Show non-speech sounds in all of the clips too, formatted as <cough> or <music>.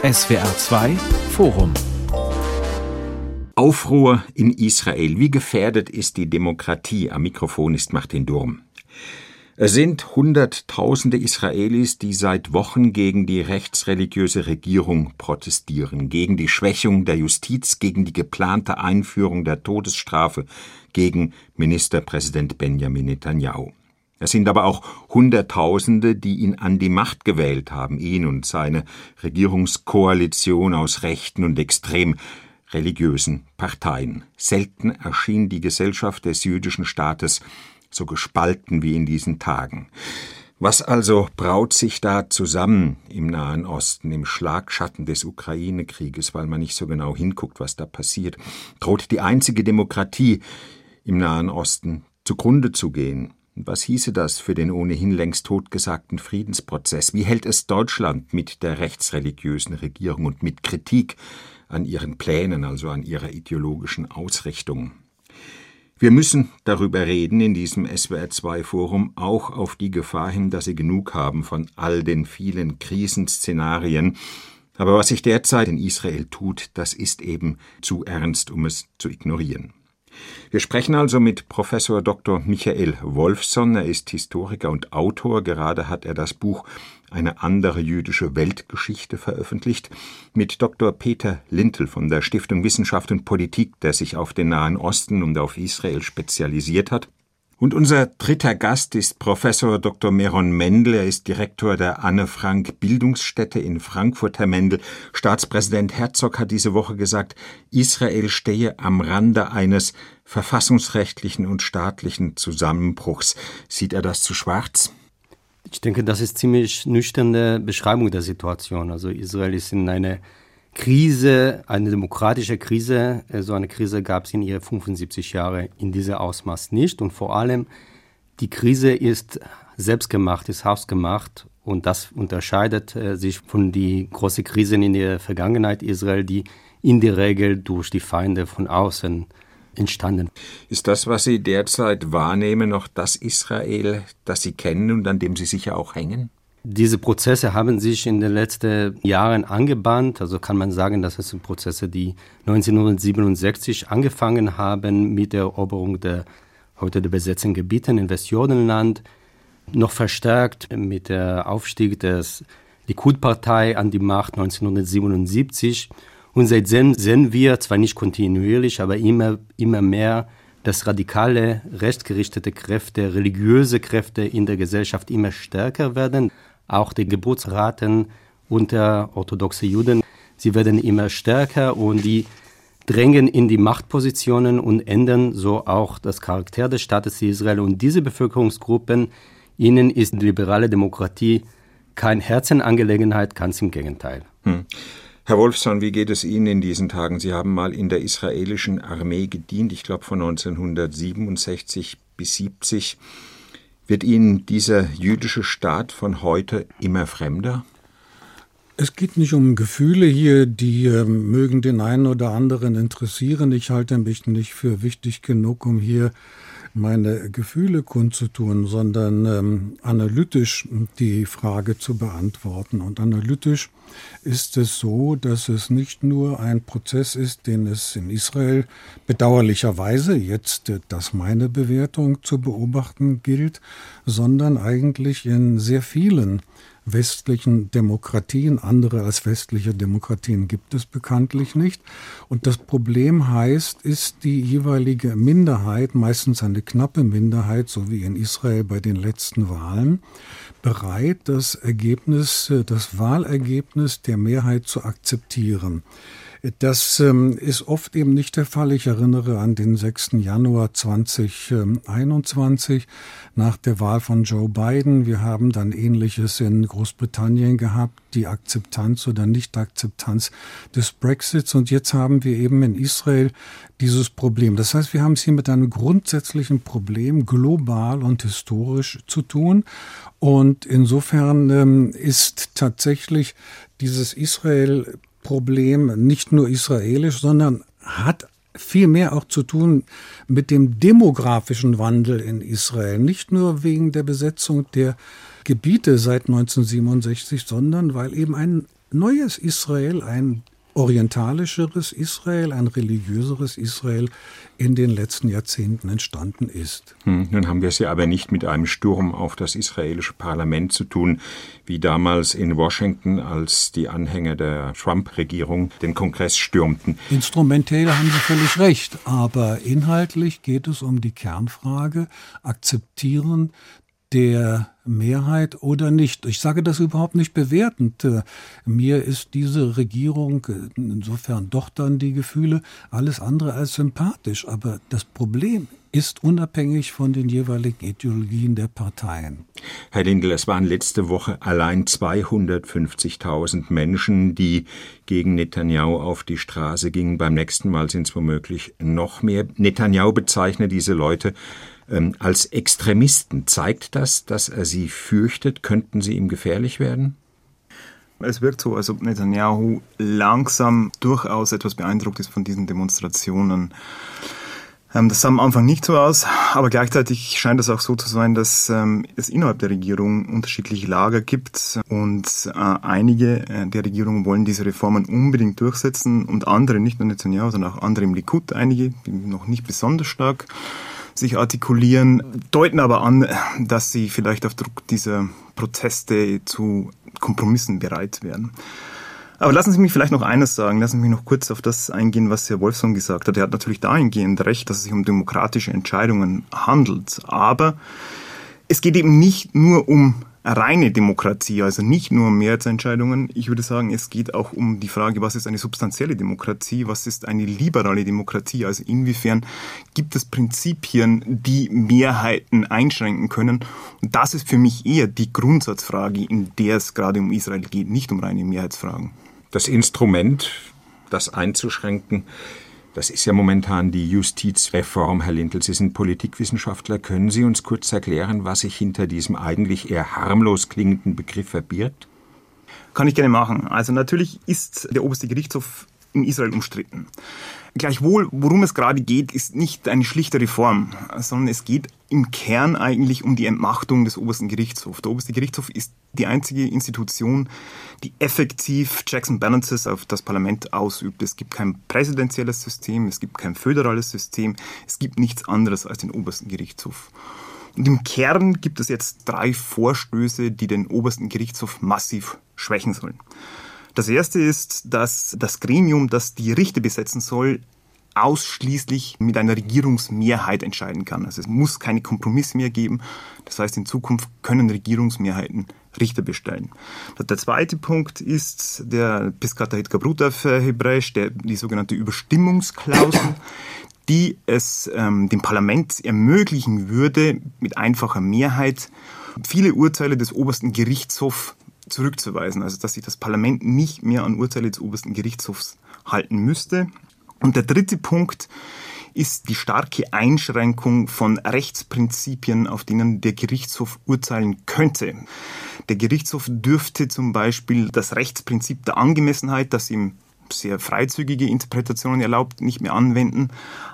SWR 2 Forum Aufruhr in Israel. Wie gefährdet ist die Demokratie? Am Mikrofon ist Martin Durm. Es sind Hunderttausende Israelis, die seit Wochen gegen die rechtsreligiöse Regierung protestieren, gegen die Schwächung der Justiz, gegen die geplante Einführung der Todesstrafe, gegen Ministerpräsident Benjamin Netanyahu. Es sind aber auch Hunderttausende, die ihn an die Macht gewählt haben, ihn und seine Regierungskoalition aus rechten und extrem religiösen Parteien. Selten erschien die Gesellschaft des jüdischen Staates so gespalten wie in diesen Tagen. Was also braut sich da zusammen im Nahen Osten, im Schlagschatten des Ukraine-Krieges, weil man nicht so genau hinguckt, was da passiert? Droht die einzige Demokratie im Nahen Osten zugrunde zu gehen? Was hieße das für den ohnehin längst totgesagten Friedensprozess? Wie hält es Deutschland mit der rechtsreligiösen Regierung und mit Kritik an ihren Plänen, also an ihrer ideologischen Ausrichtung? Wir müssen darüber reden in diesem SWR2-Forum auch auf die Gefahr hin, dass Sie genug haben von all den vielen Krisenszenarien. Aber was sich derzeit in Israel tut, das ist eben zu ernst, um es zu ignorieren. Wir sprechen also mit Professor Dr. Michael Wolfson. Er ist Historiker und Autor. Gerade hat er das Buch Eine andere jüdische Weltgeschichte veröffentlicht. Mit Dr. Peter Lintel von der Stiftung Wissenschaft und Politik, der sich auf den Nahen Osten und auf Israel spezialisiert hat. Und unser dritter Gast ist Professor Dr. Meron Mendel. Er ist Direktor der Anne Frank Bildungsstätte in Frankfurt. Herr Mendel, Staatspräsident Herzog hat diese Woche gesagt, Israel stehe am Rande eines verfassungsrechtlichen und staatlichen Zusammenbruchs. Sieht er das zu schwarz? Ich denke, das ist ziemlich nüchterne Beschreibung der Situation. Also Israel ist in einer Krise, eine demokratische Krise, äh, so eine Krise gab es in ihr 75 Jahre in diesem Ausmaß nicht. Und vor allem, die Krise ist selbstgemacht, ist hausgemacht. Und das unterscheidet äh, sich von den großen Krisen in der Vergangenheit Israel, die in der Regel durch die Feinde von außen entstanden. Ist das, was Sie derzeit wahrnehmen, noch das Israel, das Sie kennen und an dem Sie sicher auch hängen? Diese Prozesse haben sich in den letzten Jahren angebahnt. Also kann man sagen, dass es sind Prozesse, die 1967 angefangen haben mit der Eroberung der heute der besetzten Gebiete in Westjordanland, noch verstärkt mit der Aufstieg des Likud-Partei an die Macht 1977. Und seitdem sehen wir, zwar nicht kontinuierlich, aber immer, immer mehr, dass radikale, rechtsgerichtete Kräfte, religiöse Kräfte in der Gesellschaft immer stärker werden auch die Geburtsraten unter orthodoxe Juden, sie werden immer stärker und die drängen in die Machtpositionen und ändern so auch das Charakter des Staates Israel. Und diese Bevölkerungsgruppen, ihnen ist liberale Demokratie kein Herzenangelegenheit, ganz im Gegenteil. Hm. Herr Wolfson, wie geht es Ihnen in diesen Tagen? Sie haben mal in der israelischen Armee gedient, ich glaube von 1967 bis 70. Wird Ihnen dieser jüdische Staat von heute immer fremder? Es geht nicht um Gefühle hier, die äh, mögen den einen oder anderen interessieren. Ich halte mich nicht für wichtig genug, um hier meine Gefühle kundzutun, sondern ähm, analytisch die Frage zu beantworten. Und analytisch ist es so, dass es nicht nur ein Prozess ist, den es in Israel bedauerlicherweise jetzt, äh, das meine Bewertung zu beobachten gilt, sondern eigentlich in sehr vielen westlichen Demokratien. Andere als westliche Demokratien gibt es bekanntlich nicht. Und das Problem heißt, ist die jeweilige Minderheit, meistens eine knappe Minderheit, so wie in Israel bei den letzten Wahlen, bereit, das Ergebnis, das Wahlergebnis der Mehrheit zu akzeptieren. Das ähm, ist oft eben nicht der Fall. Ich erinnere an den 6. Januar 2021 nach der Wahl von Joe Biden. Wir haben dann Ähnliches in Großbritannien gehabt, die Akzeptanz oder Nicht-Akzeptanz des Brexits. Und jetzt haben wir eben in Israel dieses Problem. Das heißt, wir haben es hier mit einem grundsätzlichen Problem global und historisch zu tun. Und insofern ähm, ist tatsächlich dieses Israel Problem nicht nur israelisch, sondern hat viel mehr auch zu tun mit dem demografischen Wandel in Israel. Nicht nur wegen der Besetzung der Gebiete seit 1967, sondern weil eben ein neues Israel, ein orientalischeres Israel, ein religiöseres Israel in den letzten Jahrzehnten entstanden ist. Hm, nun haben wir es ja aber nicht mit einem Sturm auf das israelische Parlament zu tun, wie damals in Washington, als die Anhänger der Trump-Regierung den Kongress stürmten. Instrumentell haben Sie völlig recht, aber inhaltlich geht es um die Kernfrage, akzeptieren der Mehrheit oder nicht. Ich sage das überhaupt nicht bewertend. Mir ist diese Regierung insofern doch dann die Gefühle alles andere als sympathisch. Aber das Problem ist unabhängig von den jeweiligen Ideologien der Parteien. Herr Lindl, es waren letzte Woche allein 250.000 Menschen, die gegen Netanyahu auf die Straße gingen. Beim nächsten Mal sind es womöglich noch mehr. Netanyahu bezeichnet diese Leute als Extremisten. Zeigt das, dass er sie fürchtet? Könnten sie ihm gefährlich werden? Es wirkt so, als ob Netanyahu langsam durchaus etwas beeindruckt ist von diesen Demonstrationen. Ähm, das sah am Anfang nicht so aus, aber gleichzeitig scheint es auch so zu sein, dass ähm, es innerhalb der Regierung unterschiedliche Lager gibt und äh, einige äh, der Regierungen wollen diese Reformen unbedingt durchsetzen und andere, nicht nur Netanyahu, sondern auch andere im Likud, einige, noch nicht besonders stark sich artikulieren, deuten aber an, dass sie vielleicht auf Druck dieser Proteste zu Kompromissen bereit wären. Aber lassen Sie mich vielleicht noch eines sagen. Lassen Sie mich noch kurz auf das eingehen, was Herr Wolfson gesagt hat. Er hat natürlich dahingehend recht, dass es sich um demokratische Entscheidungen handelt. Aber es geht eben nicht nur um reine Demokratie, also nicht nur Mehrheitsentscheidungen. Ich würde sagen, es geht auch um die Frage, was ist eine substanzielle Demokratie, was ist eine liberale Demokratie, also inwiefern gibt es Prinzipien, die Mehrheiten einschränken können. Und das ist für mich eher die Grundsatzfrage, in der es gerade um Israel geht, nicht um reine Mehrheitsfragen. Das Instrument, das einzuschränken, das ist ja momentan die Justizreform. Herr Lindl, Sie sind Politikwissenschaftler. Können Sie uns kurz erklären, was sich hinter diesem eigentlich eher harmlos klingenden Begriff verbirgt? Kann ich gerne machen. Also natürlich ist der oberste Gerichtshof in Israel umstritten. Gleichwohl, worum es gerade geht, ist nicht eine schlichte Reform, sondern es geht im Kern eigentlich um die Entmachtung des obersten Gerichtshofs. Der oberste Gerichtshof ist die einzige Institution, die effektiv Checks and Balances auf das Parlament ausübt. Es gibt kein präsidentielles System, es gibt kein föderales System, es gibt nichts anderes als den obersten Gerichtshof. Und im Kern gibt es jetzt drei Vorstöße, die den obersten Gerichtshof massiv schwächen sollen. Das erste ist, dass das Gremium, das die Richter besetzen soll, ausschließlich mit einer Regierungsmehrheit entscheiden kann. Also es muss keine Kompromisse mehr geben. Das heißt, in Zukunft können Regierungsmehrheiten Richter bestellen. Der zweite Punkt ist der Piscata Hitkabrut auf Hebräisch, der, die sogenannte Überstimmungsklausel, die es ähm, dem Parlament ermöglichen würde, mit einfacher Mehrheit viele Urteile des obersten Gerichtshofs zurückzuweisen, also dass sich das Parlament nicht mehr an Urteile des obersten Gerichtshofs halten müsste. Und der dritte Punkt ist die starke Einschränkung von Rechtsprinzipien, auf denen der Gerichtshof urteilen könnte. Der Gerichtshof dürfte zum Beispiel das Rechtsprinzip der Angemessenheit, das ihm sehr freizügige Interpretationen erlaubt, nicht mehr anwenden.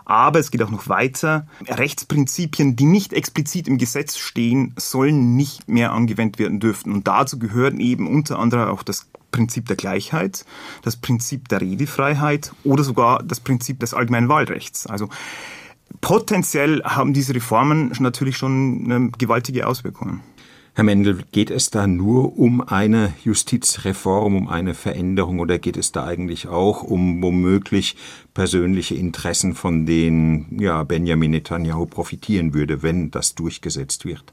Aber es geht auch noch weiter. Rechtsprinzipien, die nicht explizit im Gesetz stehen, sollen nicht mehr angewendet werden dürfen. Und dazu gehören eben unter anderem auch das Prinzip der Gleichheit, das Prinzip der Redefreiheit oder sogar das Prinzip des allgemeinen Wahlrechts. Also potenziell haben diese Reformen natürlich schon gewaltige Auswirkungen. Herr Mendel, geht es da nur um eine Justizreform, um eine Veränderung oder geht es da eigentlich auch um womöglich persönliche Interessen, von denen ja, Benjamin Netanyahu profitieren würde, wenn das durchgesetzt wird?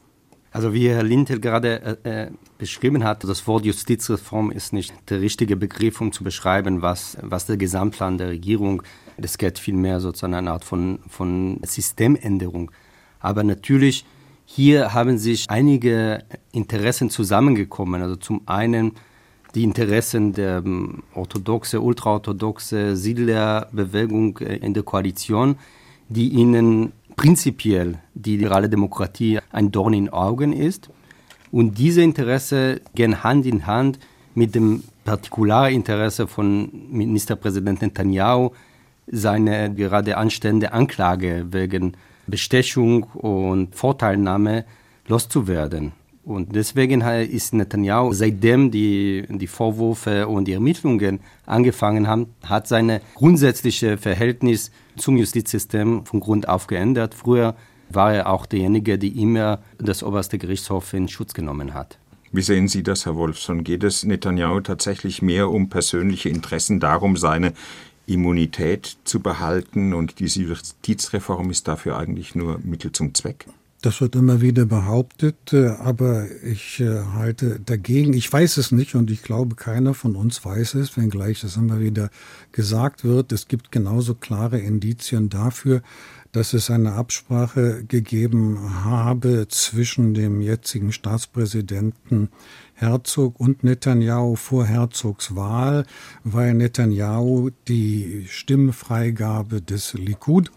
Also wie Herr Lintel gerade äh, äh, beschrieben hat, das Wort Justizreform ist nicht der richtige Begriff, um zu beschreiben, was, was der Gesamtplan der Regierung, das geht vielmehr sozusagen eine Art von, von Systemänderung. Aber natürlich hier haben sich einige Interessen zusammengekommen. Also zum einen die Interessen der ähm, orthodoxe, ultraorthodoxe Siedlerbewegung äh, in der Koalition, die ihnen prinzipiell die liberale Demokratie ein Dorn in Augen ist. Und diese Interesse gehen Hand in Hand mit dem Partikularinteresse von Ministerpräsident Netanyahu, seine gerade anstehende Anklage wegen Bestechung und Vorteilnahme loszuwerden. Und deswegen ist Netanyahu, seitdem die, die Vorwürfe und die Ermittlungen angefangen haben, hat seine grundsätzliche Verhältnis zum Justizsystem von Grund auf geändert. Früher war er auch derjenige, der immer das oberste Gerichtshof in Schutz genommen hat. Wie sehen Sie das, Herr Wolfson? Geht es Netanyahu tatsächlich mehr um persönliche Interessen, darum seine Immunität zu behalten und diese Justizreform ist dafür eigentlich nur Mittel zum Zweck? Das wird immer wieder behauptet, äh, aber ich äh, halte dagegen. Ich weiß es nicht und ich glaube, keiner von uns weiß es, wenngleich es immer wieder gesagt wird. Es gibt genauso klare Indizien dafür, dass es eine Absprache gegeben habe zwischen dem jetzigen Staatspräsidenten Herzog und Netanyahu vor Herzogs Wahl, weil Netanyahu die Stimmfreigabe des Likud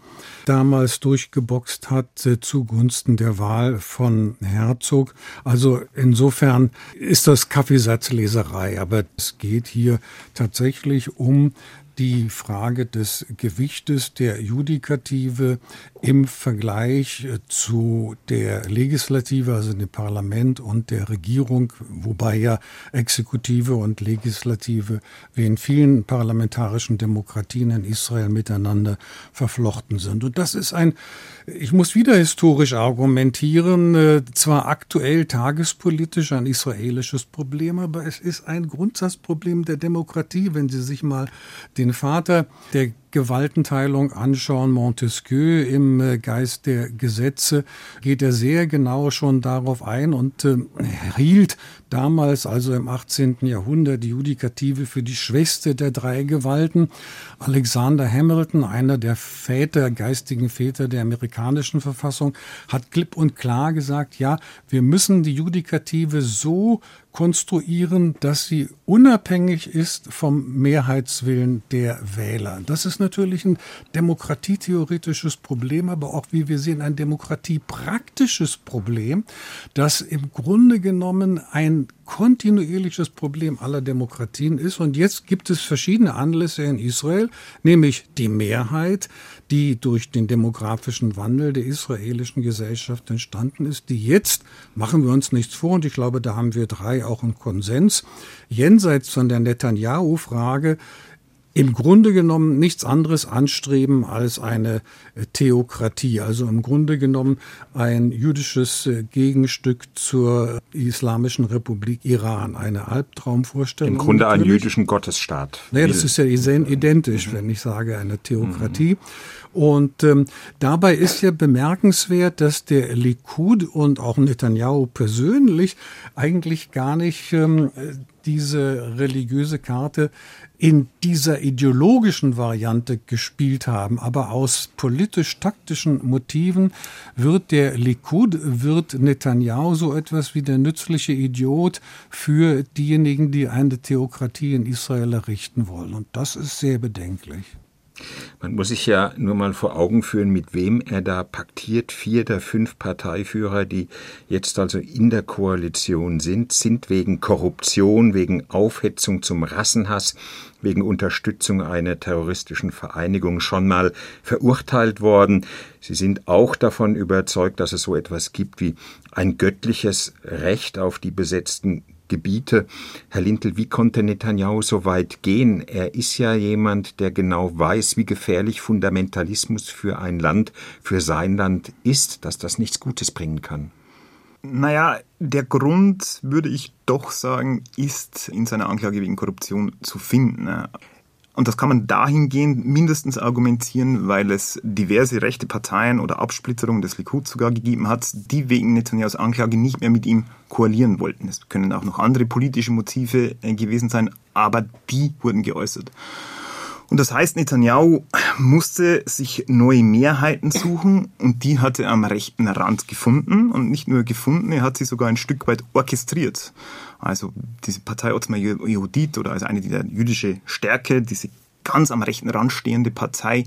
damals durchgeboxt hat äh, zugunsten der Wahl von Herzog. Also insofern ist das Kaffeesatzleserei, aber es geht hier tatsächlich um die Frage des Gewichtes der Judikative im Vergleich äh, zu der Legislative, also dem Parlament und der Regierung, wobei ja Exekutive und Legislative wie in vielen parlamentarischen Demokratien in Israel miteinander verflochten sind. Und das ist ein, ich muss wieder historisch argumentieren, äh, zwar aktuell tagespolitisch ein israelisches Problem, aber es ist ein Grundsatzproblem der Demokratie, wenn Sie sich mal den Vater der Gewaltenteilung anschauen, Montesquieu im äh, Geist der Gesetze, geht er sehr genau schon darauf ein und äh, hielt damals, also im 18. Jahrhundert, die Judikative für die schwächste der drei Gewalten. Alexander Hamilton, einer der Väter, geistigen Väter der amerikanischen Verfassung, hat klipp und klar gesagt, ja, wir müssen die Judikative so konstruieren, dass sie unabhängig ist vom Mehrheitswillen der Wähler. Das ist natürlich ein demokratietheoretisches Problem, aber auch, wie wir sehen, ein demokratiepraktisches Problem, das im Grunde genommen ein kontinuierliches Problem aller Demokratien ist. Und jetzt gibt es verschiedene Anlässe in Israel, nämlich die Mehrheit, die durch den demografischen Wandel der israelischen Gesellschaft entstanden ist, die jetzt, machen wir uns nichts vor, und ich glaube, da haben wir drei auch einen Konsens, jenseits von der Netanyahu-Frage im Grunde genommen nichts anderes anstreben als eine äh, Theokratie, also im Grunde genommen ein jüdisches äh, Gegenstück zur Islamischen Republik Iran, eine Albtraumvorstellung. Im Grunde einen jüdischen Gottesstaat. Naja, das ist ja identisch, wenn ich sage eine Theokratie. Und ähm, dabei ist ja bemerkenswert, dass der Likud und auch Netanyahu persönlich eigentlich gar nicht ähm, diese religiöse Karte in dieser ideologischen Variante gespielt haben. Aber aus politisch-taktischen Motiven wird der Likud, wird Netanyahu so etwas wie der nützliche Idiot für diejenigen, die eine Theokratie in Israel errichten wollen. Und das ist sehr bedenklich. Man muss sich ja nur mal vor Augen führen, mit wem er da paktiert. Vier der fünf Parteiführer, die jetzt also in der Koalition sind, sind wegen Korruption, wegen Aufhetzung zum Rassenhass, wegen Unterstützung einer terroristischen Vereinigung schon mal verurteilt worden. Sie sind auch davon überzeugt, dass es so etwas gibt wie ein göttliches Recht auf die besetzten Gebiete. Herr Lintel, wie konnte Netanyahu so weit gehen? Er ist ja jemand, der genau weiß, wie gefährlich Fundamentalismus für ein Land, für sein Land ist, dass das nichts Gutes bringen kann. Naja, der Grund, würde ich doch sagen, ist in seiner Anklage wegen Korruption zu finden. Und das kann man dahingehend mindestens argumentieren, weil es diverse rechte Parteien oder Absplitterungen des Likud sogar gegeben hat, die wegen Netanyahus Anklage nicht mehr mit ihm koalieren wollten. Es können auch noch andere politische Motive äh, gewesen sein, aber die wurden geäußert. Und das heißt, Netanyahu musste sich neue Mehrheiten suchen und die hat er am rechten Rand gefunden und nicht nur gefunden, er hat sie sogar ein Stück weit orchestriert. Also diese Partei Otzma Yehudit oder also eine der jüdische Stärke, diese ganz am rechten Rand stehende Partei,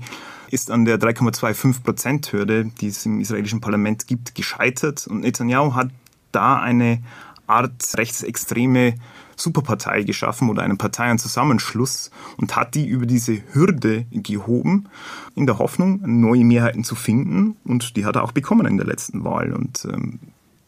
ist an der 3,25 Prozent Hürde, die es im israelischen Parlament gibt, gescheitert und Netanyahu hat da eine Art rechtsextreme Superpartei geschaffen oder einen Parteienzusammenschluss und hat die über diese Hürde gehoben, in der Hoffnung, neue Mehrheiten zu finden. Und die hat er auch bekommen in der letzten Wahl. Und ähm,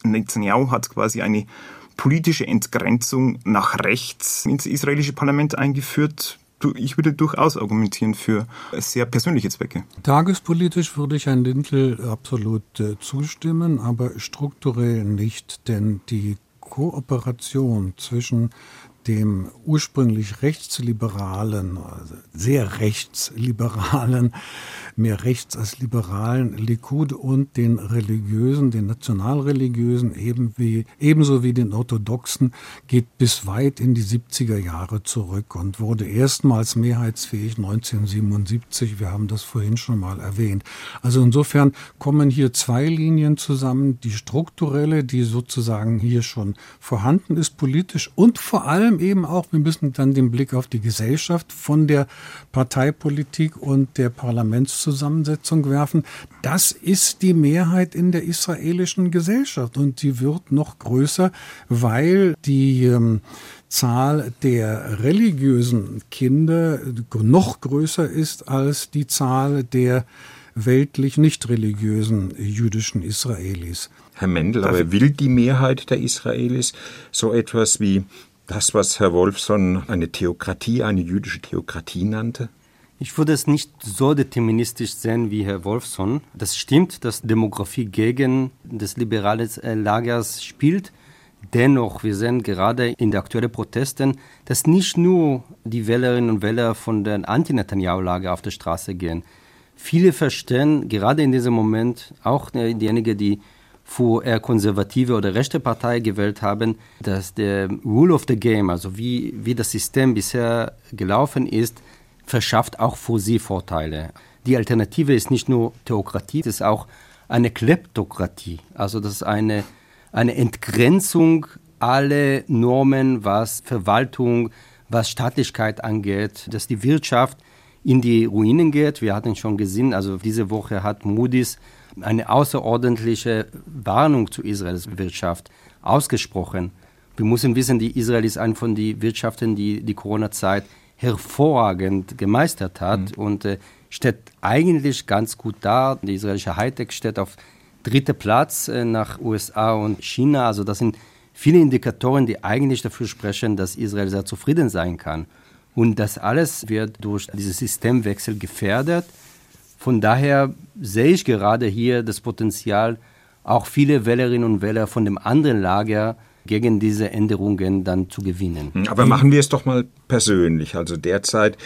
Netanyahu hat quasi eine politische Entgrenzung nach rechts ins israelische Parlament eingeführt. Ich würde durchaus argumentieren für sehr persönliche Zwecke. Tagespolitisch würde ich Herrn Lindl absolut äh, zustimmen, aber strukturell nicht, denn die Kooperation zwischen dem ursprünglich rechtsliberalen, also sehr rechtsliberalen, mehr rechts als liberalen Likud und den religiösen, den nationalreligiösen, eben wie, ebenso wie den orthodoxen, geht bis weit in die 70er Jahre zurück und wurde erstmals mehrheitsfähig 1977. Wir haben das vorhin schon mal erwähnt. Also insofern kommen hier zwei Linien zusammen. Die strukturelle, die sozusagen hier schon vorhanden ist politisch und vor allem allem eben auch, wir müssen dann den Blick auf die Gesellschaft von der Parteipolitik und der Parlamentszusammensetzung werfen. Das ist die Mehrheit in der israelischen Gesellschaft und sie wird noch größer, weil die ähm, Zahl der religiösen Kinder noch größer ist als die Zahl der weltlich nicht religiösen jüdischen Israelis. Herr Mendel, aber will die Mehrheit der Israelis so etwas wie das, was Herr Wolfson eine Theokratie, eine jüdische Theokratie nannte? Ich würde es nicht so deterministisch sehen wie Herr Wolfson. Das stimmt, dass Demografie gegen das liberale äh, Lagers spielt. Dennoch, wir sehen gerade in den aktuellen Protesten, dass nicht nur die Wählerinnen und Wähler von der Anti-Netanyahu-Lager auf der Straße gehen. Viele verstehen gerade in diesem Moment, auch diejenigen, die für eher konservative oder rechte Partei gewählt haben, dass der Rule of the Game, also wie, wie das System bisher gelaufen ist, verschafft auch für sie Vorteile. Die Alternative ist nicht nur Theokratie, es ist auch eine Kleptokratie. Also das ist eine, eine Entgrenzung aller Normen, was Verwaltung, was Staatlichkeit angeht, dass die Wirtschaft in die Ruinen geht. Wir hatten schon gesehen, also diese Woche hat Moody's eine außerordentliche Warnung zu Israels Wirtschaft ausgesprochen. Wir müssen wissen, die Israel ist eine von den Wirtschaften, die die Corona-Zeit hervorragend gemeistert hat mhm. und äh, steht eigentlich ganz gut da. Die israelische Hightech steht auf dritter Platz äh, nach USA und China. Also das sind viele Indikatoren, die eigentlich dafür sprechen, dass Israel sehr zufrieden sein kann. Und das alles wird durch diesen Systemwechsel gefährdet. Von daher sehe ich gerade hier das Potenzial, auch viele Wählerinnen und Wähler von dem anderen Lager gegen diese Änderungen dann zu gewinnen. Hm, aber machen wir es doch mal persönlich. Also derzeit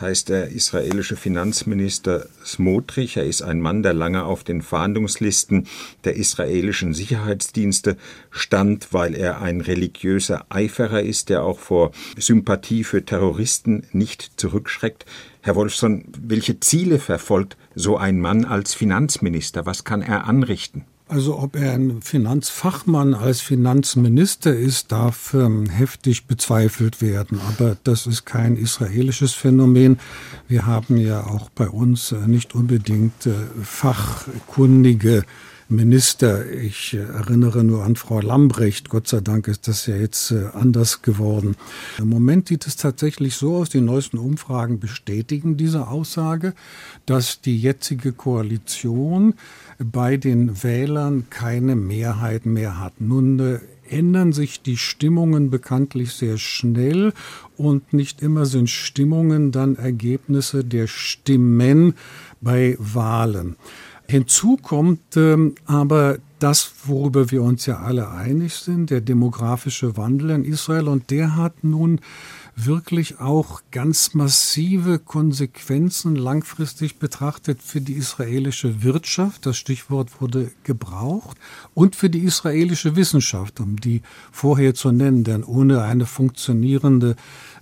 heißt der israelische Finanzminister Smotrich, er ist ein Mann, der lange auf den Fahndungslisten der israelischen Sicherheitsdienste stand, weil er ein religiöser Eiferer ist, der auch vor Sympathie für Terroristen nicht zurückschreckt. Herr Wolfson, welche Ziele verfolgt so ein Mann als Finanzminister? Was kann er anrichten? Also ob er ein Finanzfachmann als Finanzminister ist, darf ähm, heftig bezweifelt werden. Aber das ist kein israelisches Phänomen. Wir haben ja auch bei uns äh, nicht unbedingt äh, fachkundige Minister. Ich erinnere nur an Frau Lambrecht. Gott sei Dank ist das ja jetzt äh, anders geworden. Im Moment sieht es tatsächlich so aus, die neuesten Umfragen bestätigen diese Aussage, dass die jetzige Koalition bei den Wählern keine Mehrheit mehr hat. Nun äh, ändern sich die Stimmungen bekanntlich sehr schnell und nicht immer sind Stimmungen dann Ergebnisse der Stimmen bei Wahlen. Hinzu kommt ähm, aber das, worüber wir uns ja alle einig sind, der demografische Wandel in Israel. Und der hat nun wirklich auch ganz massive Konsequenzen langfristig betrachtet für die israelische Wirtschaft. Das Stichwort wurde gebraucht. Und für die israelische Wissenschaft, um die vorher zu nennen. Denn ohne eine funktionierende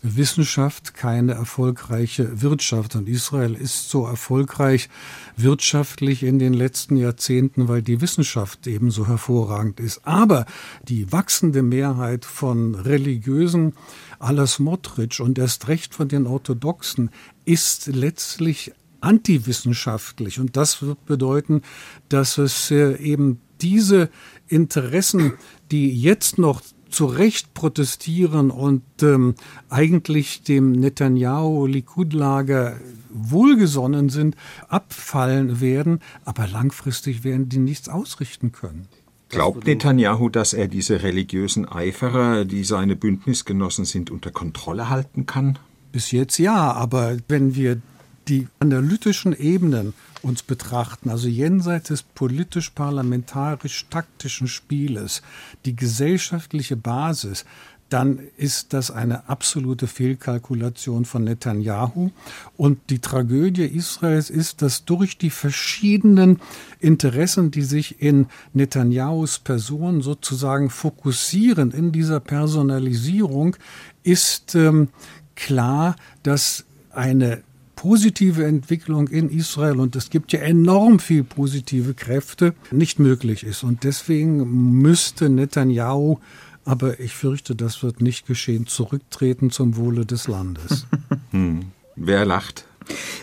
Wissenschaft keine erfolgreiche Wirtschaft. Und Israel ist so erfolgreich wirtschaftlich in den letzten Jahrzehnten, weil die Wissenschaft ebenso hervorragend ist. Aber die wachsende Mehrheit von religiösen aller Smotrich und erst recht von den Orthodoxen ist letztlich antiwissenschaftlich. Und das wird bedeuten, dass es äh, eben diese Interessen, die jetzt noch zu Recht protestieren und ähm, eigentlich dem Netanyahu-Likud-Lager wohlgesonnen sind, abfallen werden, aber langfristig werden die nichts ausrichten können. Glaubt Netanyahu, dass er diese religiösen Eiferer, die seine Bündnisgenossen sind, unter Kontrolle halten kann? Bis jetzt ja, aber wenn wir die analytischen Ebenen uns betrachten, also jenseits des politisch-parlamentarisch-taktischen Spieles, die gesellschaftliche Basis, dann ist das eine absolute Fehlkalkulation von Netanyahu. Und die Tragödie Israels ist, dass durch die verschiedenen Interessen, die sich in Netanyahus Person sozusagen fokussieren, in dieser Personalisierung, ist ähm, klar, dass eine positive Entwicklung in Israel, und es gibt ja enorm viel positive Kräfte, nicht möglich ist. Und deswegen müsste Netanyahu aber ich fürchte, das wird nicht geschehen, zurücktreten zum Wohle des Landes. <laughs> hm. Wer lacht?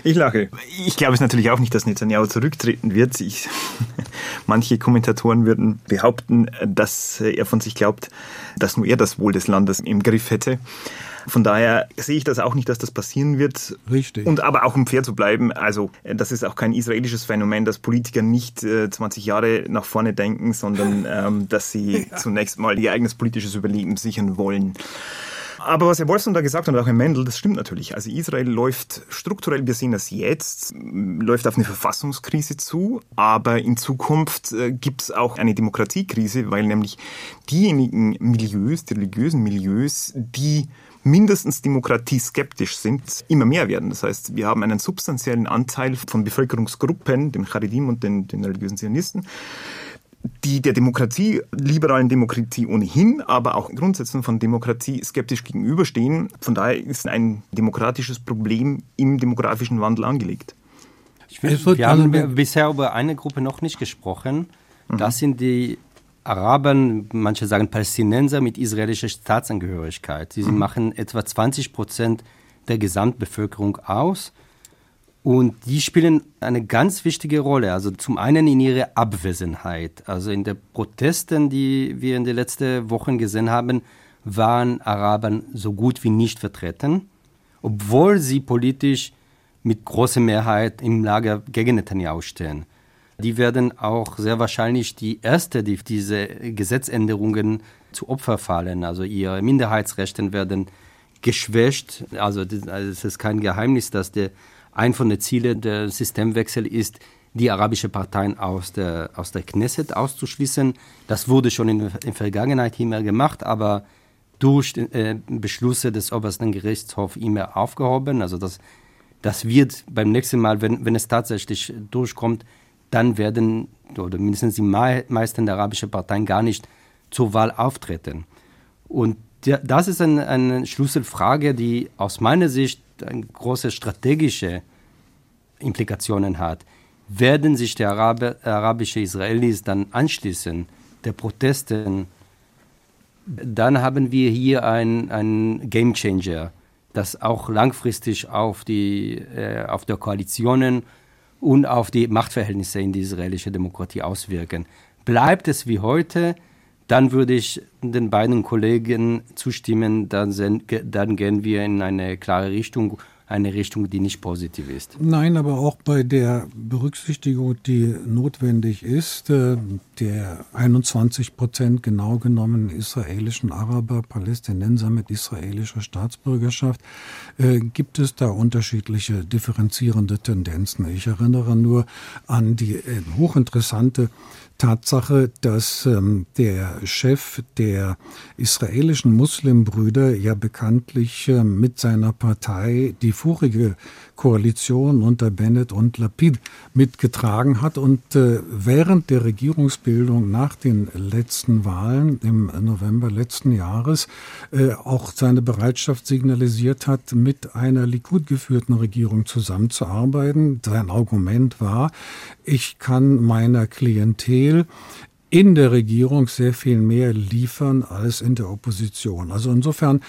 Ich lache. Ich glaube es natürlich auch nicht, dass Netanyahu zurücktreten wird. Ich, <laughs> manche Kommentatoren würden behaupten, dass er von sich glaubt, dass nur er das Wohl des Landes im Griff hätte. Von daher sehe ich das auch nicht, dass das passieren wird. Richtig. Und aber auch um fair zu bleiben, also äh, das ist auch kein israelisches Phänomen, dass Politiker nicht äh, 20 Jahre nach vorne denken, sondern <laughs> ähm, dass sie ja. zunächst mal ihr eigenes politisches Überleben sichern wollen. Aber was Herr Wolfson da gesagt hat, und auch Herr Mendel, das stimmt natürlich. Also Israel läuft strukturell, wir sehen das jetzt, läuft auf eine Verfassungskrise zu, aber in Zukunft äh, gibt es auch eine Demokratiekrise, weil nämlich diejenigen Milieus, die religiösen Milieus, die mindestens demokratieskeptisch sind, immer mehr werden. Das heißt, wir haben einen substanziellen Anteil von Bevölkerungsgruppen, den Charidim und den, den religiösen Zionisten, die der Demokratie, liberalen Demokratie ohnehin, aber auch Grundsätzen von Demokratie skeptisch gegenüberstehen. Von daher ist ein demokratisches Problem im demografischen Wandel angelegt. Find, wir haben bisher über eine Gruppe noch nicht gesprochen. Das sind die Arabern, manche sagen Palästinenser mit israelischer Staatsangehörigkeit. Sie mhm. machen etwa 20 Prozent der Gesamtbevölkerung aus. Und die spielen eine ganz wichtige Rolle. Also zum einen in ihrer Abwesenheit. Also in den Protesten, die wir in den letzten Wochen gesehen haben, waren Arabern so gut wie nicht vertreten, obwohl sie politisch mit großer Mehrheit im Lager gegen Netanyahu stehen. Die werden auch sehr wahrscheinlich die erste, die diese Gesetzänderungen zu Opfer fallen. Also ihre Minderheitsrechte werden geschwächt. Also, also es ist kein Geheimnis, dass der, ein von den Zielen der Systemwechsel ist, die arabische Parteien aus der, aus der Knesset auszuschließen. Das wurde schon in der Vergangenheit immer gemacht, aber durch äh, Beschlüsse des obersten Gerichtshofs immer aufgehoben. Also das, das wird beim nächsten Mal, wenn, wenn es tatsächlich durchkommt, dann werden, oder mindestens die meisten der arabischen Parteien gar nicht zur Wahl auftreten. Und das ist eine, eine Schlüsselfrage, die aus meiner Sicht große strategische Implikationen hat. Werden sich die Araber, arabische Israelis dann anschließen, der Protesten, dann haben wir hier einen Game Changer, das auch langfristig auf die äh, auf der Koalitionen und auf die Machtverhältnisse in die israelische Demokratie auswirken. Bleibt es wie heute, dann würde ich den beiden Kollegen zustimmen, dann, sind, dann gehen wir in eine klare Richtung eine Richtung, die nicht positiv ist. Nein, aber auch bei der Berücksichtigung, die notwendig ist, äh, der 21 Prozent genau genommen israelischen Araber, Palästinenser mit israelischer Staatsbürgerschaft, äh, gibt es da unterschiedliche differenzierende Tendenzen. Ich erinnere nur an die äh, hochinteressante Tatsache, dass ähm, der Chef der israelischen Muslimbrüder ja bekanntlich äh, mit seiner Partei die vorige Koalition unter Bennett und Lapid mitgetragen hat und äh, während der Regierungsbildung nach den letzten Wahlen im November letzten Jahres äh, auch seine Bereitschaft signalisiert hat, mit einer Likud geführten Regierung zusammenzuarbeiten. Sein Argument war, ich kann meiner Klientel in der Regierung sehr viel mehr liefern als in der Opposition. Also insofern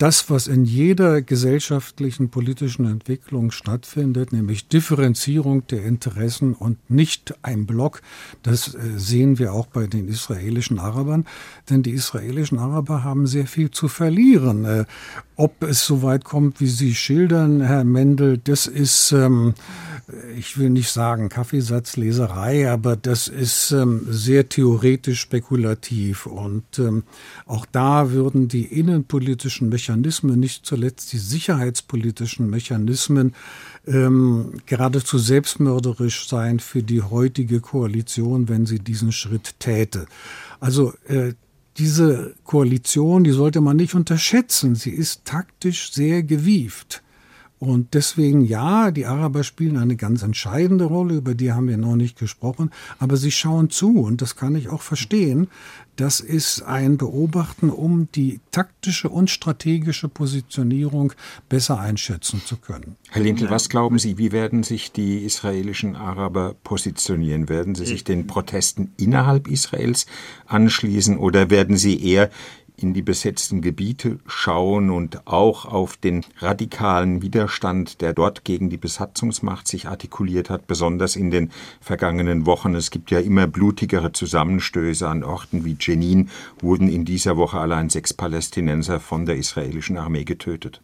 das, was in jeder gesellschaftlichen politischen Entwicklung stattfindet, nämlich Differenzierung der Interessen und nicht ein Block, das äh, sehen wir auch bei den israelischen Arabern. Denn die israelischen Araber haben sehr viel zu verlieren. Äh, ob es so weit kommt, wie Sie schildern, Herr Mendel, das ist ähm, ich will nicht sagen Kaffeesatzleserei, aber das ist ähm, sehr theoretisch spekulativ. Und ähm, auch da würden die innenpolitischen Mechanismen, nicht zuletzt die sicherheitspolitischen Mechanismen, ähm, geradezu selbstmörderisch sein für die heutige Koalition, wenn sie diesen Schritt täte. Also äh, diese Koalition, die sollte man nicht unterschätzen. Sie ist taktisch sehr gewieft. Und deswegen, ja, die Araber spielen eine ganz entscheidende Rolle, über die haben wir noch nicht gesprochen, aber sie schauen zu und das kann ich auch verstehen. Das ist ein Beobachten, um die taktische und strategische Positionierung besser einschätzen zu können. Herr Lintel, was glauben Sie, wie werden sich die israelischen Araber positionieren? Werden sie sich den Protesten innerhalb Israels anschließen oder werden sie eher in die besetzten Gebiete schauen und auch auf den radikalen Widerstand, der dort gegen die Besatzungsmacht sich artikuliert hat, besonders in den vergangenen Wochen. Es gibt ja immer blutigere Zusammenstöße an Orten wie Jenin, wurden in dieser Woche allein sechs Palästinenser von der israelischen Armee getötet.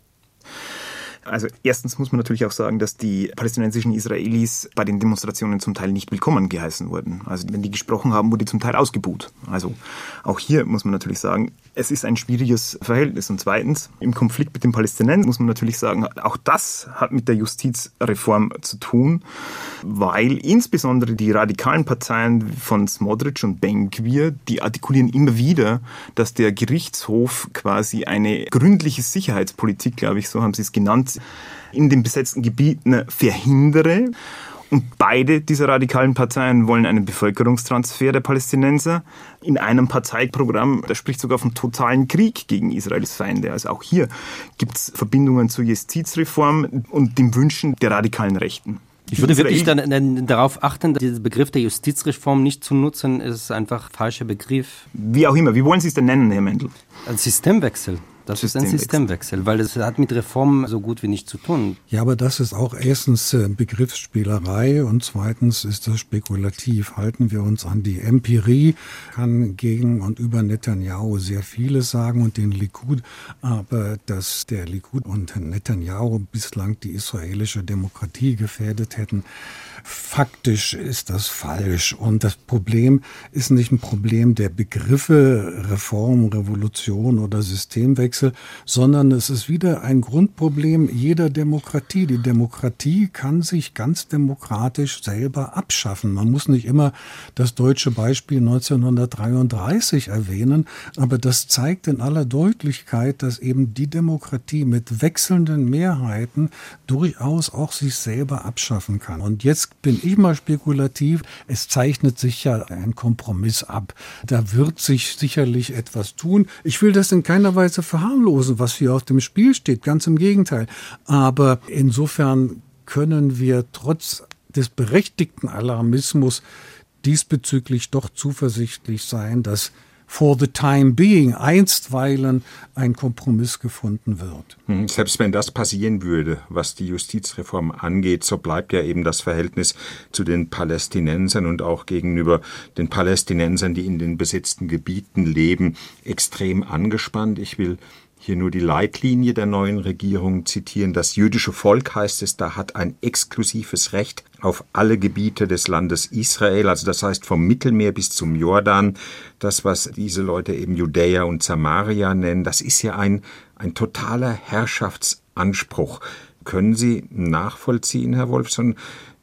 Also erstens muss man natürlich auch sagen, dass die palästinensischen Israelis bei den Demonstrationen zum Teil nicht willkommen geheißen wurden. Also wenn die gesprochen haben, wurde zum Teil ausgebuht. Also auch hier muss man natürlich sagen, es ist ein schwieriges Verhältnis. Und zweitens, im Konflikt mit den Palästinensern muss man natürlich sagen, auch das hat mit der Justizreform zu tun, weil insbesondere die radikalen Parteien von Smodric und Ben-Gvir, die artikulieren immer wieder, dass der Gerichtshof quasi eine gründliche Sicherheitspolitik, glaube ich, so haben sie es genannt, in den besetzten Gebieten verhindere. Und beide dieser radikalen Parteien wollen einen Bevölkerungstransfer der Palästinenser in einem Parteiprogramm, das spricht sogar vom totalen Krieg gegen Israels Feinde. Also auch hier gibt es Verbindungen zur Justizreform und dem Wünschen der radikalen Rechten. Ich würde wirklich dann, dann, darauf achten, diesen Begriff der Justizreform nicht zu nutzen, ist einfach falscher Begriff. Wie auch immer. Wie wollen Sie es denn nennen, Herr Mendel? Ein Systemwechsel. Das ist ein Systemwechsel, weil das hat mit Reformen so gut wie nichts zu tun. Ja, aber das ist auch erstens äh, Begriffsspielerei und zweitens ist das spekulativ. Halten wir uns an die Empirie, kann gegen und über Netanyahu sehr vieles sagen und den Likud, aber dass der Likud und Netanyahu bislang die israelische Demokratie gefährdet hätten, faktisch ist das falsch. Und das Problem ist nicht ein Problem der Begriffe Reform, Revolution oder Systemwechsel, Wechsel, sondern es ist wieder ein Grundproblem jeder Demokratie. Die Demokratie kann sich ganz demokratisch selber abschaffen. Man muss nicht immer das deutsche Beispiel 1933 erwähnen, aber das zeigt in aller Deutlichkeit, dass eben die Demokratie mit wechselnden Mehrheiten durchaus auch sich selber abschaffen kann. Und jetzt bin ich mal spekulativ. Es zeichnet sich ja ein Kompromiss ab. Da wird sich sicherlich etwas tun. Ich will das in keiner Weise verharmlosen, was hier auf dem Spiel steht. Ganz im Gegenteil. Aber insofern können wir trotz des berechtigten Alarmismus diesbezüglich doch zuversichtlich sein, dass for the time being einstweilen ein Kompromiss gefunden wird. Hm, selbst wenn das passieren würde, was die Justizreform angeht, so bleibt ja eben das Verhältnis zu den Palästinensern und auch gegenüber den Palästinensern, die in den besetzten Gebieten leben, extrem angespannt. Ich will hier nur die Leitlinie der neuen Regierung zitieren. Das jüdische Volk, heißt es, da hat ein exklusives Recht auf alle Gebiete des Landes Israel, also das heißt vom Mittelmeer bis zum Jordan. Das, was diese Leute eben Judäa und Samaria nennen, das ist ja ein, ein totaler Herrschaftsanspruch. Können Sie nachvollziehen, Herr Wolfson,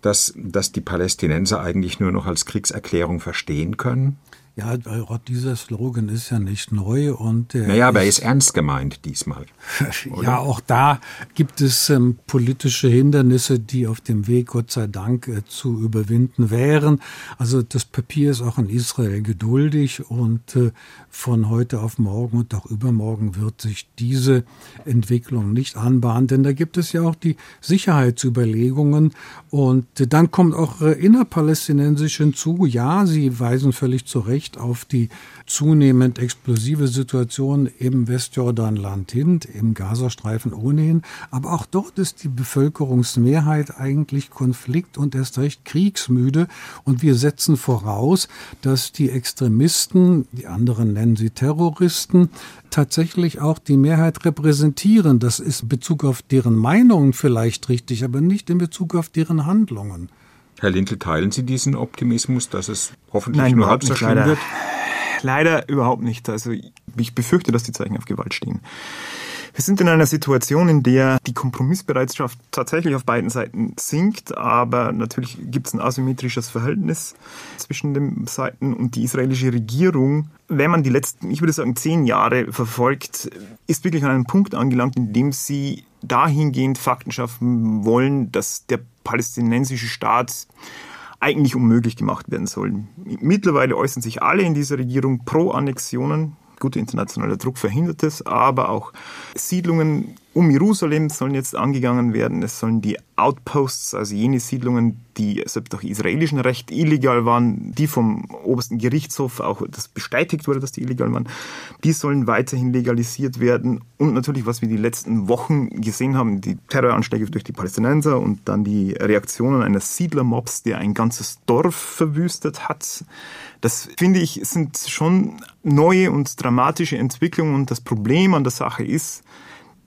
dass, dass die Palästinenser eigentlich nur noch als Kriegserklärung verstehen können? Ja, dieser Slogan ist ja nicht neu und äh, naja, aber er ist ernst gemeint diesmal. <laughs> ja, auch da gibt es ähm, politische Hindernisse, die auf dem Weg, Gott sei Dank, äh, zu überwinden wären. Also das Papier ist auch in Israel geduldig und äh, von heute auf morgen und auch übermorgen wird sich diese Entwicklung nicht anbahnen, denn da gibt es ja auch die Sicherheitsüberlegungen und äh, dann kommt auch äh, innerpalästinensisch hinzu. Ja, Sie weisen völlig zu Recht Bericht auf die zunehmend explosive Situation im Westjordanland hin, im Gazastreifen ohnehin. Aber auch dort ist die Bevölkerungsmehrheit eigentlich konflikt- und erst recht kriegsmüde. Und wir setzen voraus, dass die Extremisten, die anderen nennen sie Terroristen, tatsächlich auch die Mehrheit repräsentieren. Das ist in Bezug auf deren Meinungen vielleicht richtig, aber nicht in Bezug auf deren Handlungen. Herr Lintel, teilen Sie diesen Optimismus, dass es hoffentlich Nein, nur halb so schlimm leider. wird? Leider überhaupt nicht. Also ich befürchte, dass die Zeichen auf Gewalt stehen. Wir sind in einer Situation, in der die Kompromissbereitschaft tatsächlich auf beiden Seiten sinkt, aber natürlich gibt es ein asymmetrisches Verhältnis zwischen den Seiten und die israelische Regierung, wenn man die letzten, ich würde sagen, zehn Jahre verfolgt, ist wirklich an einem Punkt angelangt, in dem sie dahingehend Fakten schaffen wollen, dass der palästinensische Staat eigentlich unmöglich gemacht werden soll. Mittlerweile äußern sich alle in dieser Regierung pro Annexionen guter internationaler Druck verhindert es, aber auch Siedlungen um Jerusalem sollen jetzt angegangen werden. Es sollen die Outposts, also jene Siedlungen, die selbst nach israelischem Recht illegal waren, die vom obersten Gerichtshof auch das bestätigt wurde, dass die illegal waren, die sollen weiterhin legalisiert werden. Und natürlich, was wir die letzten Wochen gesehen haben, die Terroranschläge durch die Palästinenser und dann die Reaktionen eines Siedlermobs, der ein ganzes Dorf verwüstet hat. Das finde ich sind schon neue und dramatische Entwicklungen. Und das Problem an der Sache ist,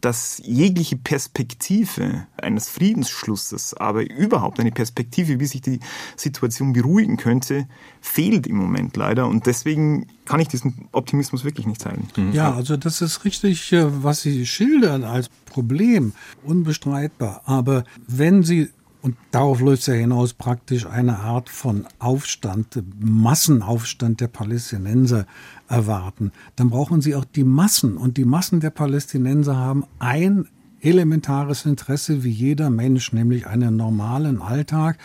dass jegliche Perspektive eines Friedensschlusses, aber überhaupt eine Perspektive, wie sich die Situation beruhigen könnte, fehlt im Moment leider. Und deswegen kann ich diesen Optimismus wirklich nicht teilen. Mhm. Ja, also das ist richtig, äh, was Sie schildern als Problem, unbestreitbar. Aber wenn Sie und darauf läuft es ja hinaus, praktisch eine Art von Aufstand, Massenaufstand der Palästinenser erwarten. Dann brauchen sie auch die Massen. Und die Massen der Palästinenser haben ein elementares Interesse wie jeder Mensch, nämlich einen normalen Alltag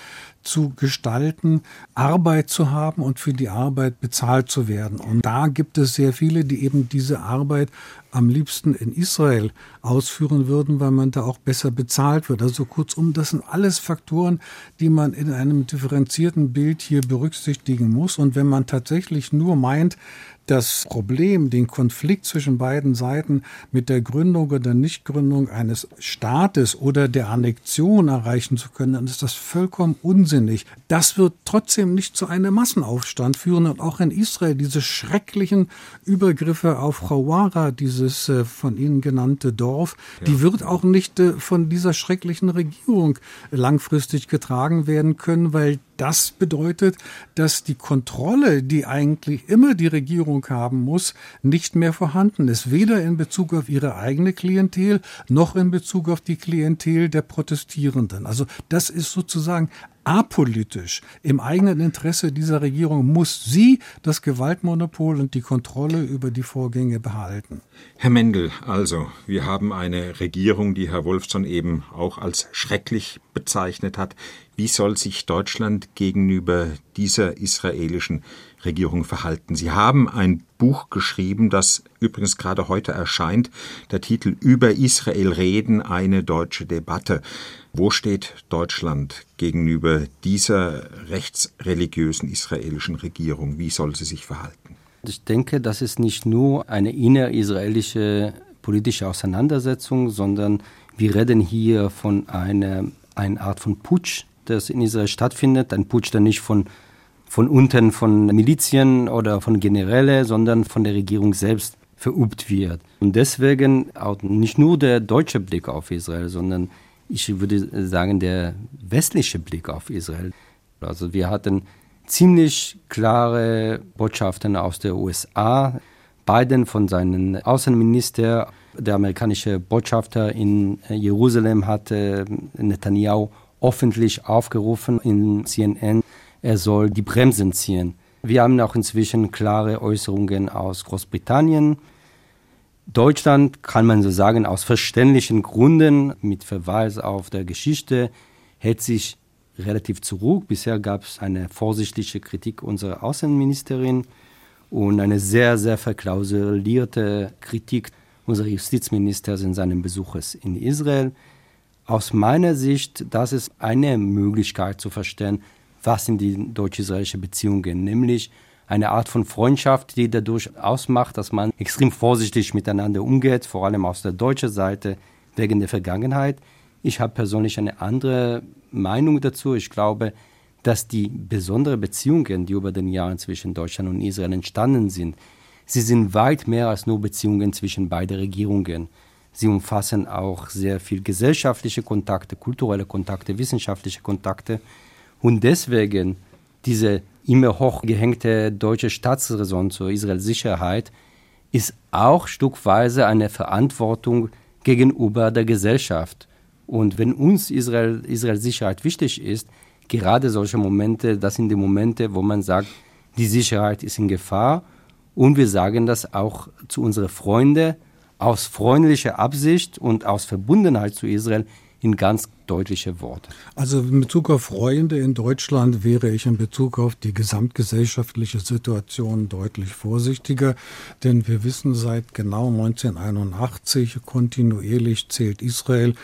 zu gestalten, Arbeit zu haben und für die Arbeit bezahlt zu werden. Und da gibt es sehr viele, die eben diese Arbeit am liebsten in Israel ausführen würden, weil man da auch besser bezahlt wird. Also kurzum, das sind alles Faktoren, die man in einem differenzierten Bild hier berücksichtigen muss. Und wenn man tatsächlich nur meint, das Problem, den Konflikt zwischen beiden Seiten mit der Gründung oder Nichtgründung eines Staates oder der Annexion erreichen zu können, dann ist das vollkommen unsinnig. Das wird trotzdem nicht zu einem Massenaufstand führen und auch in Israel diese schrecklichen Übergriffe auf Hawara, dieses äh, von Ihnen genannte Dorf, ja. die wird auch nicht äh, von dieser schrecklichen Regierung langfristig getragen werden können, weil das bedeutet, dass die Kontrolle, die eigentlich immer die Regierung haben muss, nicht mehr vorhanden ist. Weder in Bezug auf ihre eigene Klientel noch in Bezug auf die Klientel der Protestierenden. Also das ist sozusagen apolitisch. Im eigenen Interesse dieser Regierung muss sie das Gewaltmonopol und die Kontrolle über die Vorgänge behalten. Herr Mendel, also, wir haben eine Regierung, die Herr Wolfson eben auch als schrecklich bezeichnet hat. Wie soll sich Deutschland gegenüber dieser israelischen Regierung verhalten? Sie haben ein Buch geschrieben, das übrigens gerade heute erscheint. Der Titel Über Israel reden, eine deutsche Debatte. Wo steht Deutschland gegenüber dieser rechtsreligiösen israelischen Regierung? Wie soll sie sich verhalten? Ich denke, das ist nicht nur eine innerisraelische politische Auseinandersetzung, sondern wir reden hier von einer, einer Art von Putsch, das in Israel stattfindet. Ein Putsch, der nicht von, von unten von Milizien oder von Generäle, sondern von der Regierung selbst verübt wird. Und deswegen auch nicht nur der deutsche Blick auf Israel, sondern ich würde sagen, der westliche Blick auf Israel. Also wir hatten ziemlich klare Botschaften aus der USA. Biden von seinem Außenminister, der amerikanische Botschafter in Jerusalem hatte Netanyahu öffentlich aufgerufen in CNN, er soll die Bremsen ziehen. Wir haben auch inzwischen klare Äußerungen aus Großbritannien, Deutschland kann man so sagen, aus verständlichen Gründen mit Verweis auf der Geschichte hält sich relativ zurück. Bisher gab es eine vorsichtige Kritik unserer Außenministerin und eine sehr, sehr verklausulierte Kritik unseres Justizministers in seinem Besuches in Israel. Aus meiner Sicht, das ist eine Möglichkeit zu verstehen, was sind die deutsch-israelischen Beziehungen, nämlich eine Art von Freundschaft, die dadurch ausmacht, dass man extrem vorsichtig miteinander umgeht, vor allem aus der deutschen Seite wegen der Vergangenheit. Ich habe persönlich eine andere Meinung dazu. Ich glaube, dass die besonderen Beziehungen, die über den Jahren zwischen Deutschland und Israel entstanden sind, sie sind weit mehr als nur Beziehungen zwischen beiden Regierungen. Sie umfassen auch sehr viel gesellschaftliche Kontakte, kulturelle Kontakte, wissenschaftliche Kontakte. Und deswegen diese immer hochgehängte deutsche Staatsräson zur Israels Sicherheit ist auch stückweise eine Verantwortung gegenüber der Gesellschaft. Und wenn uns Israel, Israels Sicherheit wichtig ist, gerade solche Momente, das sind die Momente, wo man sagt, die Sicherheit ist in Gefahr. Und wir sagen das auch zu unseren Freunden aus freundlicher Absicht und aus Verbundenheit zu Israel in ganz deutliche Worte. Also in Bezug auf Freunde in Deutschland wäre ich in Bezug auf die gesamtgesellschaftliche Situation deutlich vorsichtiger, denn wir wissen seit genau 1981 kontinuierlich zählt Israel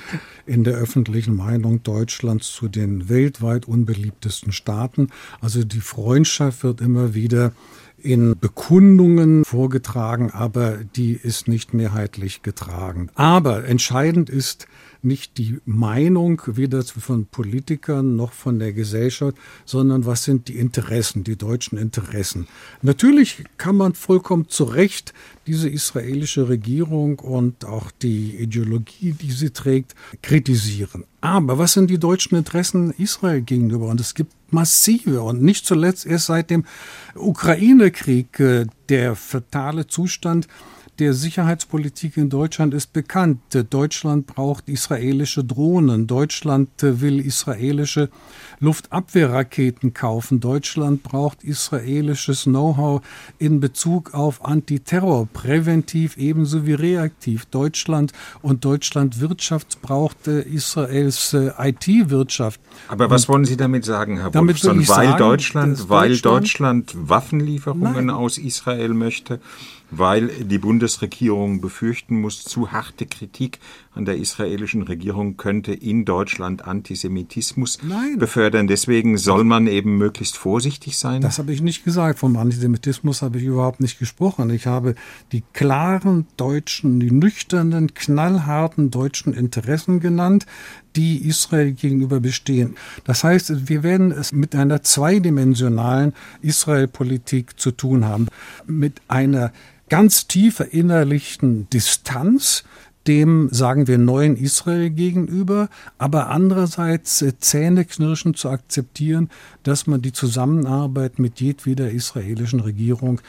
in der öffentlichen Meinung Deutschlands zu den weltweit unbeliebtesten Staaten. Also die Freundschaft wird immer wieder in Bekundungen vorgetragen, aber die ist nicht mehrheitlich getragen. Aber entscheidend ist, nicht die Meinung, weder von Politikern noch von der Gesellschaft, sondern was sind die Interessen, die deutschen Interessen. Natürlich kann man vollkommen zu Recht diese israelische Regierung und auch die Ideologie, die sie trägt, kritisieren. Aber was sind die deutschen Interessen Israel gegenüber? Und es gibt massive und nicht zuletzt erst seit dem Ukraine-Krieg äh, der fatale Zustand, der Sicherheitspolitik in Deutschland ist bekannt. Deutschland braucht israelische Drohnen. Deutschland will israelische Luftabwehrraketen kaufen. Deutschland braucht israelisches Know-how in Bezug auf Antiterror, präventiv ebenso wie reaktiv. Deutschland und Deutschland Wirtschaft braucht äh, Israels äh, IT-Wirtschaft. Aber was und wollen Sie damit sagen, Herr damit Wolfson? Weil sagen, Deutschland, weil Deutschland, Deutschland Waffenlieferungen Nein. aus Israel möchte? Weil die Bundesregierung befürchten muss, zu harte Kritik an der israelischen Regierung könnte in Deutschland Antisemitismus Nein. befördern. Deswegen soll man eben möglichst vorsichtig sein. Das habe ich nicht gesagt. Vom Antisemitismus habe ich überhaupt nicht gesprochen. Ich habe die klaren deutschen, die nüchternen, knallharten deutschen Interessen genannt, die Israel gegenüber bestehen. Das heißt, wir werden es mit einer zweidimensionalen Israel-Politik zu tun haben, mit einer ganz tief verinnerlichten Distanz dem, sagen wir, neuen Israel gegenüber, aber andererseits äh, zähneknirschend zu akzeptieren, dass man die Zusammenarbeit mit jedweder israelischen Regierung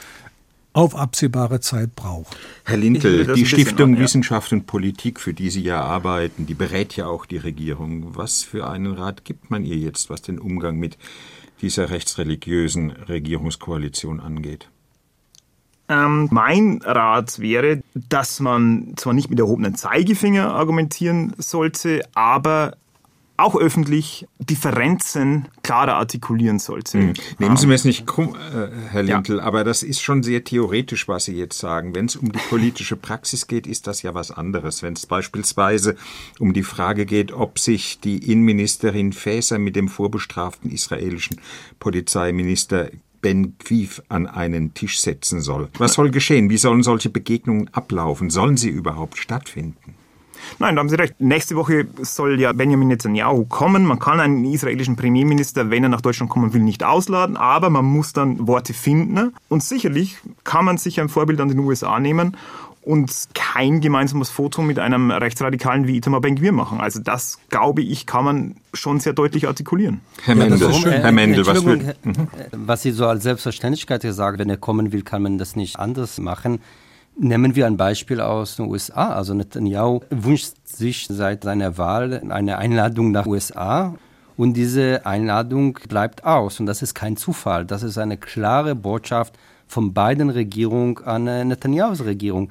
auf absehbare Zeit braucht. Herr Lintel, die Stiftung an, ja. Wissenschaft und Politik, für die Sie ja arbeiten, die berät ja auch die Regierung. Was für einen Rat gibt man ihr jetzt, was den Umgang mit dieser rechtsreligiösen Regierungskoalition angeht? Ähm, mein Rat wäre, dass man zwar nicht mit erhobenen Zeigefinger argumentieren sollte, aber auch öffentlich Differenzen klarer artikulieren sollte. Mhm. Nehmen Sie mir es nicht krumm, äh, Herr Lintel, ja. aber das ist schon sehr theoretisch, was Sie jetzt sagen. Wenn es um die politische Praxis geht, ist das ja was anderes. Wenn es beispielsweise um die Frage geht, ob sich die Innenministerin Faeser mit dem vorbestraften israelischen Polizeiminister Ben Quief an einen Tisch setzen soll. Was soll geschehen? Wie sollen solche Begegnungen ablaufen? Sollen sie überhaupt stattfinden? Nein, da haben Sie recht. Nächste Woche soll ja Benjamin Netanyahu kommen. Man kann einen israelischen Premierminister, wenn er nach Deutschland kommen will, nicht ausladen, aber man muss dann Worte finden. Und sicherlich kann man sich ein Vorbild an den USA nehmen und kein gemeinsames Foto mit einem Rechtsradikalen wie Itamar Ben-Gvir machen. Also das, glaube ich, kann man schon sehr deutlich artikulieren. Herr Mendel, ja, äh, Herr Mendel was, will, mhm. was Sie so als Selbstverständlichkeit gesagt, wenn er kommen will, kann man das nicht anders machen. Nehmen wir ein Beispiel aus den USA. Also Netanyahu wünscht sich seit seiner Wahl eine Einladung nach USA. Und diese Einladung bleibt aus. Und das ist kein Zufall. Das ist eine klare Botschaft von beiden Regierungen an Netanyahus Regierung.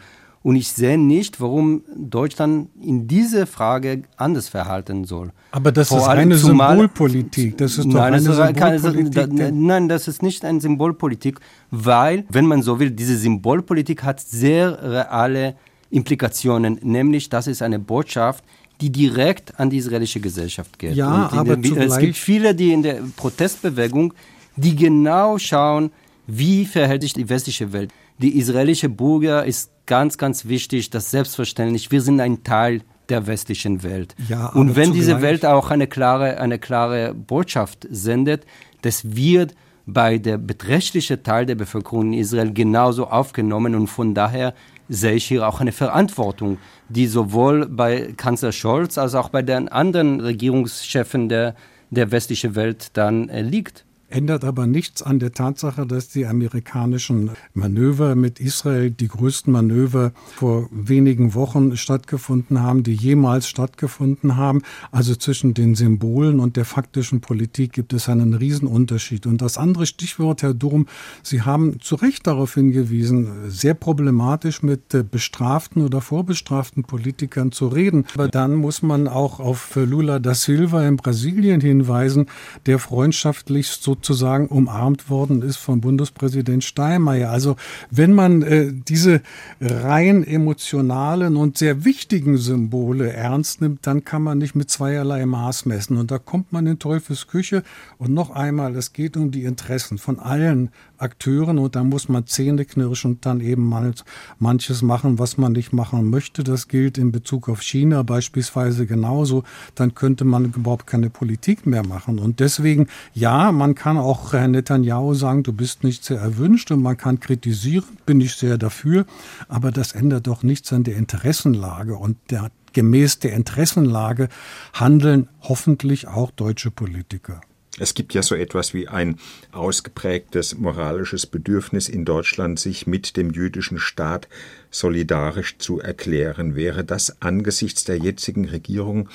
Und ich sehe nicht, warum Deutschland in dieser Frage anders verhalten soll. Aber das Vor ist eine Symbolpolitik. Das ist doch nein, eine Symbolpolitik. Keine, nein, das ist nicht eine Symbolpolitik, weil, wenn man so will, diese Symbolpolitik hat sehr reale Implikationen. Nämlich, das ist eine Botschaft, die direkt an die israelische Gesellschaft geht. Ja, aber der, es gibt viele, die in der Protestbewegung, die genau schauen, Wie verhält sich die westliche Welt? Die israelische Bürger ist ganz, ganz wichtig, das selbstverständlich. Wir sind ein Teil der westlichen Welt. Ja, und wenn diese Welt auch eine klare, eine klare Botschaft sendet, das wird bei der beträchtlichen Teil der Bevölkerung in Israel genauso aufgenommen und von daher sehe ich hier auch eine Verantwortung, die sowohl bei Kanzler Scholz als auch bei den anderen Regierungschefen der, der westlichen Welt dann äh, liegt ändert aber nichts an der Tatsache, dass die amerikanischen Manöver mit Israel die größten Manöver vor wenigen Wochen stattgefunden haben, die jemals stattgefunden haben. Also zwischen den Symbolen und der faktischen Politik gibt es einen Riesenunterschied. Und das andere Stichwort, Herr Dom, Sie haben zu Recht darauf hingewiesen, sehr problematisch mit äh, bestraften oder vorbestraften Politikern zu reden. Aber dann muss man auch auf Lula da Silva in Brasilien hinweisen, der freundschaftlich so sozusagen umarmt worden ist von Bundespräsident Steinmeier. Also wenn man äh, diese rein emotionalen und sehr wichtigen Symbole ernst nimmt, dann kann man nicht mit zweierlei Maß messen. Und da kommt man in Teufels Küche. Und noch einmal, es geht um die Interessen von allen Akteuren und da muss man Zähne knirschen und dann eben mal manches machen, was man nicht machen möchte. Das gilt in Bezug auf China beispielsweise genauso. Dann könnte man überhaupt keine Politik mehr machen. Und deswegen, ja, man kann auch Herr Netanyahu sagen, du bist nicht sehr erwünscht und man kann kritisieren, bin ich sehr dafür. Aber das ändert doch nichts an der Interessenlage und der, gemäß der Interessenlage handeln hoffentlich auch deutsche Politiker. Es gibt ja so etwas wie ein ausgeprägtes moralisches Bedürfnis in Deutschland, sich mit dem jüdischen Staat solidarisch zu erklären. Wäre das angesichts der jetzigen Regierung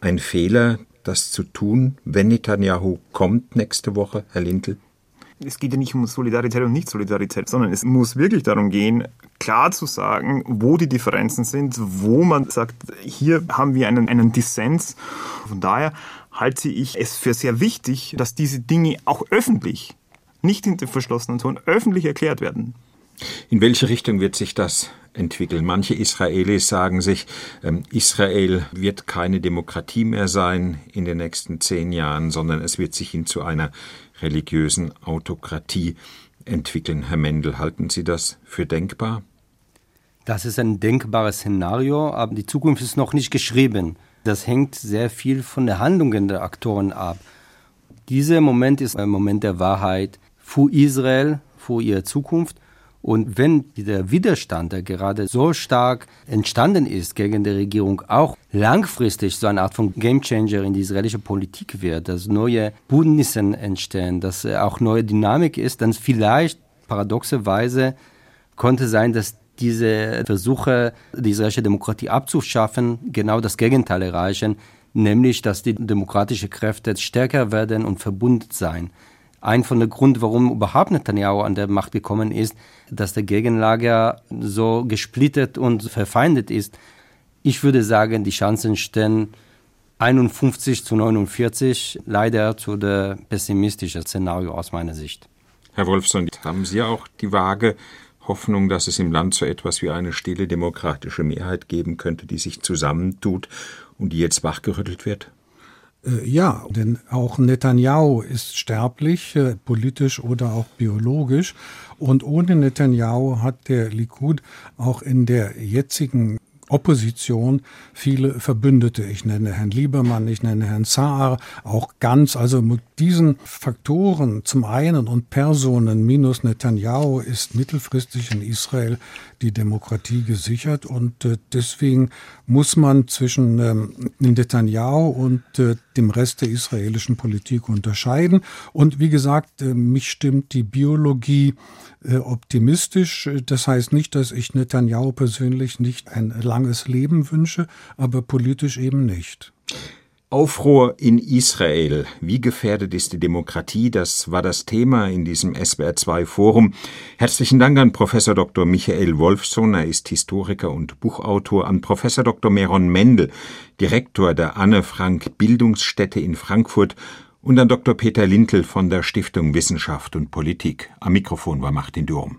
ein Fehler, das zu tun, wenn Netanyahu kommt nächste Woche, Herr Lintel? Es geht ja nicht um Solidarität und Nicht-Solidarität, sondern es muss wirklich darum gehen, klar zu sagen, wo die Differenzen sind, wo man sagt, hier haben wir einen, einen Dissens. Von daher halte ich es für sehr wichtig, dass diese Dinge auch öffentlich, nicht hinter verschlossenen Toren, öffentlich erklärt werden. In welche Richtung wird sich das entwickeln? Manche Israelis sagen sich, ähm, Israel wird keine Demokratie mehr sein in den nächsten zehn Jahren, sondern es wird sich hin zu einer religiösen Autokratie entwickeln. Herr Mendel, halten Sie das für denkbar? Das ist ein denkbares Szenario, aber die Zukunft ist noch nicht geschrieben. Das hängt sehr viel von den Handlungen der Aktoren ab. Dieser Moment ist ein Moment der Wahrheit für Israel, für ihre Zukunft. Und wenn der Widerstand, der gerade so stark entstanden ist gegen die Regierung, auch langfristig so eine Art von Gamechanger in die israelische Politik wird, dass neue Bündnisse entstehen, dass auch neue Dynamik ist, dann vielleicht paradoxerweise konnte sein, dass diese Versuche, die israelische Demokratie abzuschaffen, genau das Gegenteil erreichen, nämlich dass die demokratischen Kräfte stärker werden und verbunden sein. Ein von den Gründen, warum überhaupt Netanyahu an der Macht gekommen ist, dass der Gegenlager so gesplittet und verfeindet ist. Ich würde sagen, die Chancen stehen 51 zu 49, leider zu der pessimistischen Szenario aus meiner Sicht. Herr Wolfson, haben Sie auch die Waage Hoffnung, dass es im Land so etwas wie eine stille demokratische Mehrheit geben könnte, die sich zusammentut und die jetzt wachgerüttelt wird? Äh, ja, denn auch Netanyahu ist sterblich, äh, politisch oder auch biologisch. Und ohne Netanyahu hat der Likud auch in der jetzigen Opposition viele Verbündete. Ich nenne Herrn Liebermann, ich nenne Herrn Saar, auch ganz. Also mit diesen Faktoren zum einen und Personen minus Netanyahu ist mittelfristig in Israel die Demokratie gesichert und äh, deswegen muss man zwischen ähm, Netanyahu und äh, dem Rest der israelischen Politik unterscheiden. Und wie gesagt, äh, mich stimmt die Biologie optimistisch. Das heißt nicht, dass ich Netanyahu persönlich nicht ein langes Leben wünsche, aber politisch eben nicht. Aufruhr in Israel. Wie gefährdet ist die Demokratie? Das war das Thema in diesem SWR2 Forum. Herzlichen Dank an Professor Dr. Michael Wolfson. Er ist Historiker und Buchautor. An Professor Dr. Meron Mendel, Direktor der Anne Frank Bildungsstätte in Frankfurt und an Dr. Peter Lintel von der Stiftung Wissenschaft und Politik. Am Mikrofon war Martin Durm.